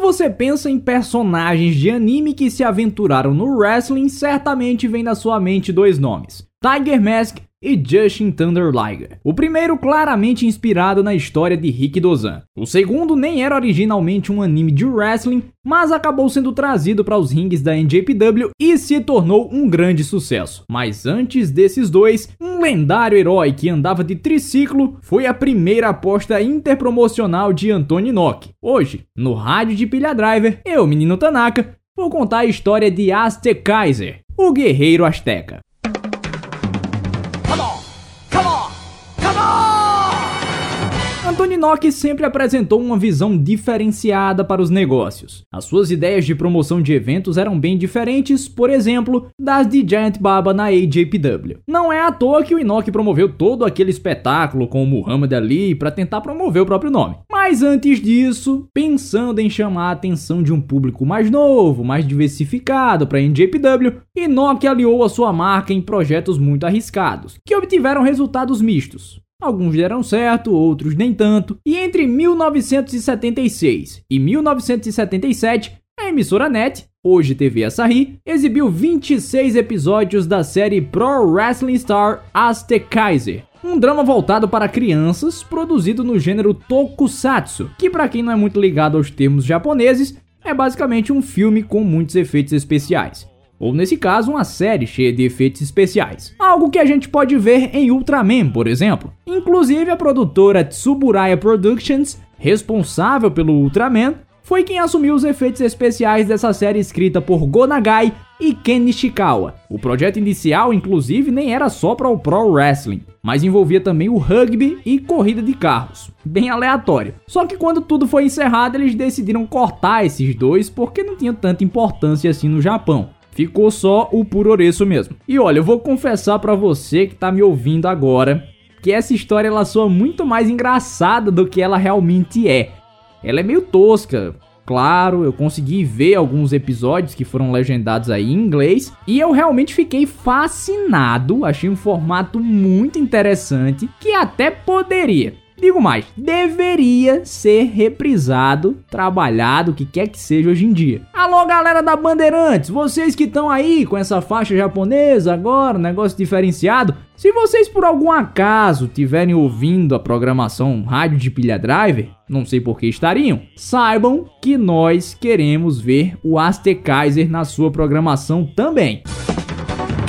Quando você pensa em personagens de anime que se aventuraram no wrestling, certamente vem na sua mente dois nomes: Tiger Mask e Justin Thunder Liger. O primeiro claramente inspirado na história de Rick Dozan. O segundo nem era originalmente um anime de wrestling, mas acabou sendo trazido para os rings da NJPW e se tornou um grande sucesso. Mas antes desses dois, um lendário herói que andava de triciclo foi a primeira aposta interpromocional de Anthony Inoki. Hoje, no rádio de Pilha Driver, eu, menino Tanaka, vou contar a história de Aztec Kaiser, o guerreiro azteca. Nock sempre apresentou uma visão diferenciada para os negócios. As suas ideias de promoção de eventos eram bem diferentes, por exemplo, das de Giant Baba na AJPW. Não é à toa que o Inoki promoveu todo aquele espetáculo com o Muhammad Ali para tentar promover o próprio nome. Mas antes disso, pensando em chamar a atenção de um público mais novo, mais diversificado para a NJPW, Inoki aliou a sua marca em projetos muito arriscados, que obtiveram resultados mistos. Alguns deram certo, outros nem tanto. E entre 1976 e 1977, a emissora NET, hoje TV Asahi, exibiu 26 episódios da série Pro Wrestling Star Aztec Kaiser, um drama voltado para crianças, produzido no gênero tokusatsu, que para quem não é muito ligado aos termos japoneses, é basicamente um filme com muitos efeitos especiais ou nesse caso, uma série cheia de efeitos especiais. Algo que a gente pode ver em Ultraman, por exemplo. Inclusive, a produtora Tsuburaya Productions, responsável pelo Ultraman, foi quem assumiu os efeitos especiais dessa série escrita por Gonagai e Ken Nishikawa. O projeto inicial, inclusive, nem era só para o Pro Wrestling, mas envolvia também o rugby e corrida de carros. Bem aleatório. Só que quando tudo foi encerrado, eles decidiram cortar esses dois porque não tinha tanta importância assim no Japão. Ficou só o Puroreço mesmo. E olha, eu vou confessar para você que tá me ouvindo agora que essa história ela soa muito mais engraçada do que ela realmente é. Ela é meio tosca, claro, eu consegui ver alguns episódios que foram legendados aí em inglês e eu realmente fiquei fascinado, achei um formato muito interessante que até poderia Digo mais, deveria ser reprisado, trabalhado, o que quer que seja hoje em dia. Alô, galera da Bandeirantes, vocês que estão aí com essa faixa japonesa agora, negócio diferenciado. Se vocês por algum acaso tiverem ouvindo a programação Rádio de Pilha Driver, não sei por que estariam, saibam que nós queremos ver o Aztec Kaiser na sua programação também.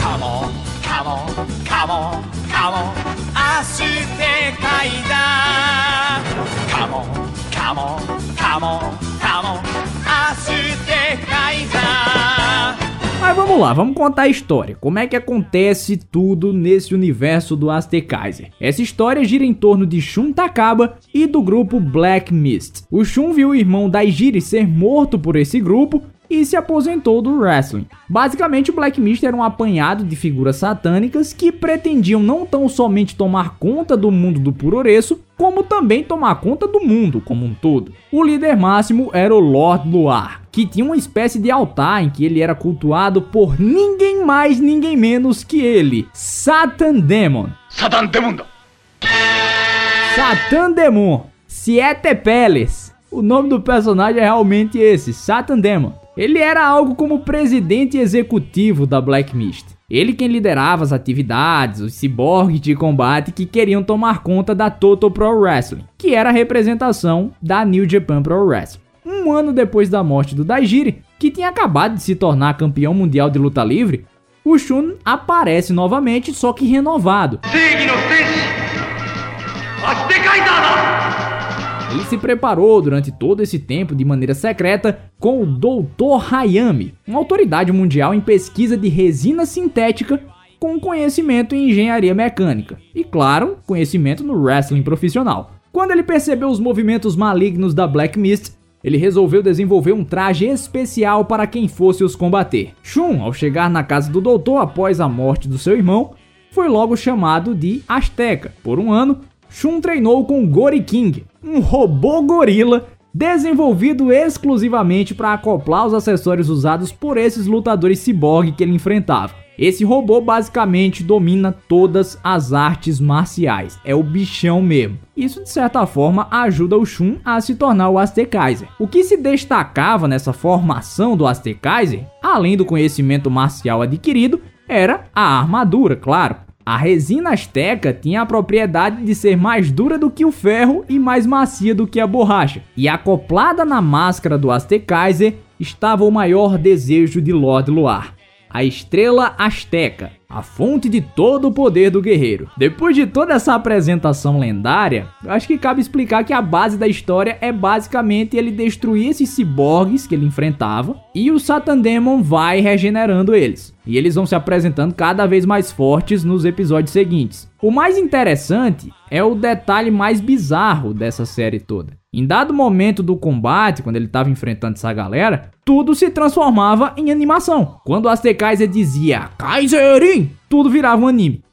Come on, come on, come on. Come on, Mas vamos lá, vamos contar a história. Como é que acontece tudo nesse universo do Aztec Kaiser? Essa história gira em torno de Shun Takaba e do grupo Black Mist. O Shun viu o irmão Daijiri ser morto por esse grupo e se aposentou do wrestling. Basicamente, o Black Mist era um apanhado de figuras satânicas que pretendiam não tão somente tomar conta do mundo do Puroreço, como também tomar conta do mundo como um todo. O líder máximo era o Lord Luar, que tinha uma espécie de altar em que ele era cultuado por ninguém mais, ninguém menos que ele, Satan Demon. Satan Demon. Satan Demon. Siete Peles. O nome do personagem é realmente esse, Satan Demon. Ele era algo como presidente executivo da Black Mist. Ele quem liderava as atividades, os ciborgues de combate que queriam tomar conta da Total Pro Wrestling, que era a representação da New Japan Pro Wrestling. Um ano depois da morte do Daijiri, que tinha acabado de se tornar campeão mundial de luta livre, o Shun aparece novamente, só que renovado. Ele se preparou durante todo esse tempo de maneira secreta com o Dr. Hayami, uma autoridade mundial em pesquisa de resina sintética com conhecimento em engenharia mecânica e, claro, conhecimento no wrestling profissional. Quando ele percebeu os movimentos malignos da Black Mist, ele resolveu desenvolver um traje especial para quem fosse os combater. Shun, ao chegar na casa do doutor após a morte do seu irmão, foi logo chamado de Azteca. Por um ano, Shun treinou com Gori King, um robô gorila desenvolvido exclusivamente para acoplar os acessórios usados por esses lutadores ciborgue que ele enfrentava. Esse robô basicamente domina todas as artes marciais, é o bichão mesmo. Isso de certa forma ajuda o Shun a se tornar o Aztekaiser. O que se destacava nessa formação do Aztekaiser, além do conhecimento marcial adquirido, era a armadura, claro. A resina asteca tinha a propriedade de ser mais dura do que o ferro e mais macia do que a borracha. E acoplada na máscara do Aztekaiser estava o maior desejo de Lord Luar, a estrela asteca, a fonte de todo o poder do guerreiro. Depois de toda essa apresentação lendária, acho que cabe explicar que a base da história é basicamente ele destruir esses ciborgues que ele enfrentava e o Satan Demon vai regenerando eles. E eles vão se apresentando cada vez mais fortes nos episódios seguintes. O mais interessante é o detalhe mais bizarro dessa série toda. Em dado momento do combate, quando ele estava enfrentando essa galera, tudo se transformava em animação. Quando o Aztekaiser dizia Kaiserin, tudo virava um anime.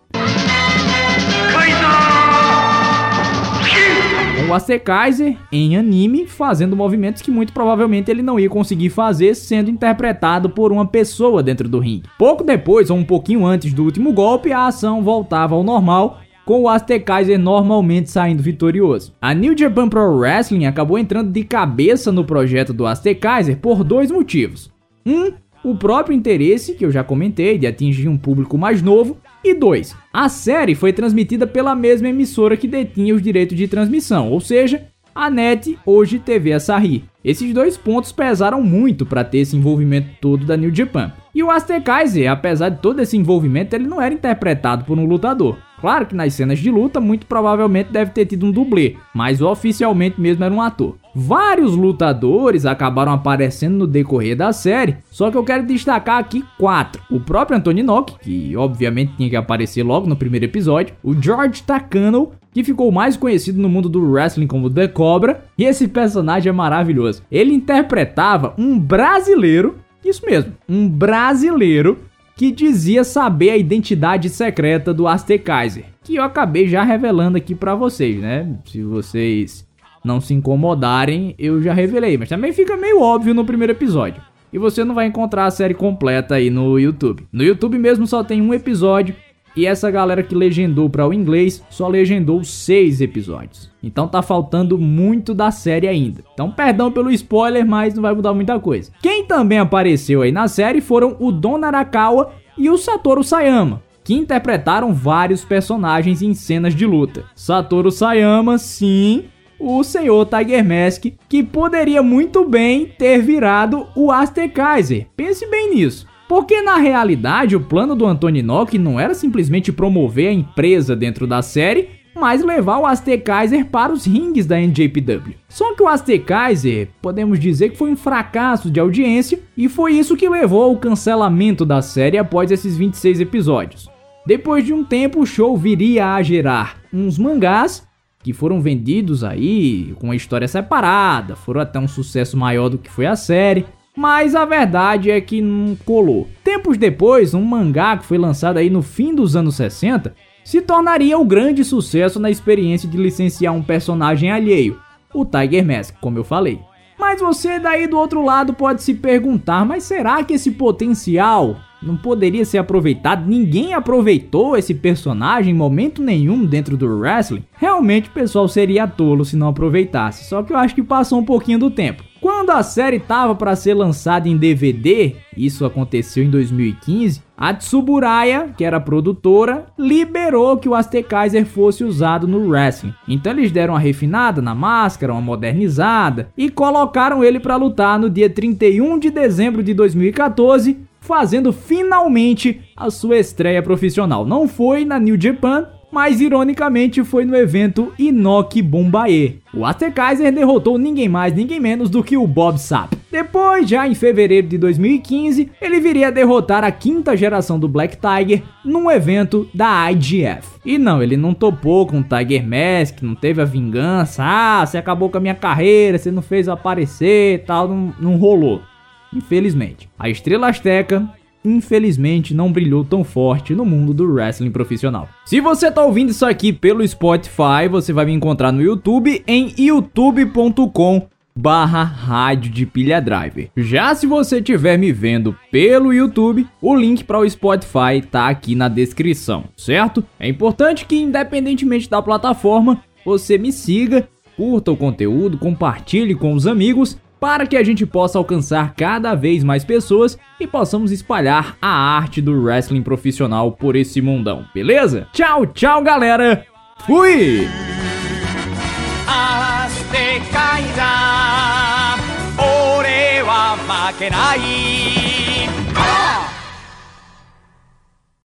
o Aztekaiser em anime fazendo movimentos que muito provavelmente ele não ia conseguir fazer sendo interpretado por uma pessoa dentro do ringue. Pouco depois, ou um pouquinho antes do último golpe, a ação voltava ao normal com o Aztekaiser normalmente saindo vitorioso. A New Japan Pro Wrestling acabou entrando de cabeça no projeto do Aztekaiser por dois motivos. Um, o próprio interesse, que eu já comentei, de atingir um público mais novo, e dois, a série foi transmitida pela mesma emissora que detinha os direitos de transmissão, ou seja, a NET, hoje TV Asahi. Esses dois pontos pesaram muito para ter esse envolvimento todo da New Japan. E o Aztekaiser, apesar de todo esse envolvimento, ele não era interpretado por um lutador. Claro que nas cenas de luta, muito provavelmente deve ter tido um dublê, mas oficialmente mesmo era um ator. Vários lutadores acabaram aparecendo no decorrer da série, só que eu quero destacar aqui quatro. O próprio Anthony Nock, que obviamente tinha que aparecer logo no primeiro episódio, o George Takano, que ficou mais conhecido no mundo do wrestling como The Cobra, e esse personagem é maravilhoso. Ele interpretava um brasileiro, isso mesmo, um brasileiro que dizia saber a identidade secreta do Aztekaiser, que eu acabei já revelando aqui para vocês, né? Se vocês não se incomodarem, eu já revelei, mas também fica meio óbvio no primeiro episódio. E você não vai encontrar a série completa aí no YouTube. No YouTube mesmo só tem um episódio e essa galera que legendou para o inglês só legendou seis episódios. Então tá faltando muito da série ainda. Então perdão pelo spoiler, mas não vai mudar muita coisa. Quem também apareceu aí na série foram o Don Arakawa e o Satoru Sayama, que interpretaram vários personagens em cenas de luta. Satoru Sayama, sim, o senhor Tiger Mask, que poderia muito bem ter virado o Aster Kaiser. Pense bem nisso. Porque na realidade o plano do Antoninock não era simplesmente promover a empresa dentro da série, mas levar o Aztekaiser para os rings da NJPW. Só que o Aztekaiser, podemos dizer que foi um fracasso de audiência e foi isso que levou ao cancelamento da série após esses 26 episódios. Depois de um tempo, o show viria a gerar uns mangás que foram vendidos aí com uma história separada, foram até um sucesso maior do que foi a série, mas a verdade é que não colou. Tempos depois, um mangá que foi lançado aí no fim dos anos 60 se tornaria o um grande sucesso na experiência de licenciar um personagem alheio, o Tiger Mask, como eu falei. Mas você daí do outro lado pode se perguntar, mas será que esse potencial não poderia ser aproveitado? Ninguém aproveitou esse personagem em momento nenhum dentro do wrestling? Realmente o pessoal seria tolo se não aproveitasse, só que eu acho que passou um pouquinho do tempo. Quando a série estava para ser lançada em DVD, isso aconteceu em 2015, a Tsuburaya, que era produtora, liberou que o Aztekaiser fosse usado no wrestling. Então eles deram uma refinada na máscara, uma modernizada e colocaram ele para lutar no dia 31 de dezembro de 2014, fazendo finalmente a sua estreia profissional. Não foi na New Japan, mas ironicamente foi no evento Inoki Bombae. O Aztekaiser derrotou ninguém mais, ninguém menos do que o Bob Sapp. Depois, já em fevereiro de 2015, ele viria a derrotar a quinta geração do Black Tiger num evento da IGF. E não, ele não topou com o Tiger Mask, não teve a vingança, ah, você acabou com a minha carreira, você não fez aparecer e tal, não, não rolou. Infelizmente. A estrela Azteca infelizmente não brilhou tão forte no mundo do wrestling profissional. Se você tá ouvindo isso aqui pelo Spotify, você vai me encontrar no YouTube em youtube.com barra rádio de pilha driver. Já se você estiver me vendo pelo YouTube, o link para o Spotify tá aqui na descrição, certo? É importante que independentemente da plataforma, você me siga, curta o conteúdo, compartilhe com os amigos para que a gente possa alcançar cada vez mais pessoas e possamos espalhar a arte do wrestling profissional por esse mundão, beleza? Tchau, tchau, galera! Fui!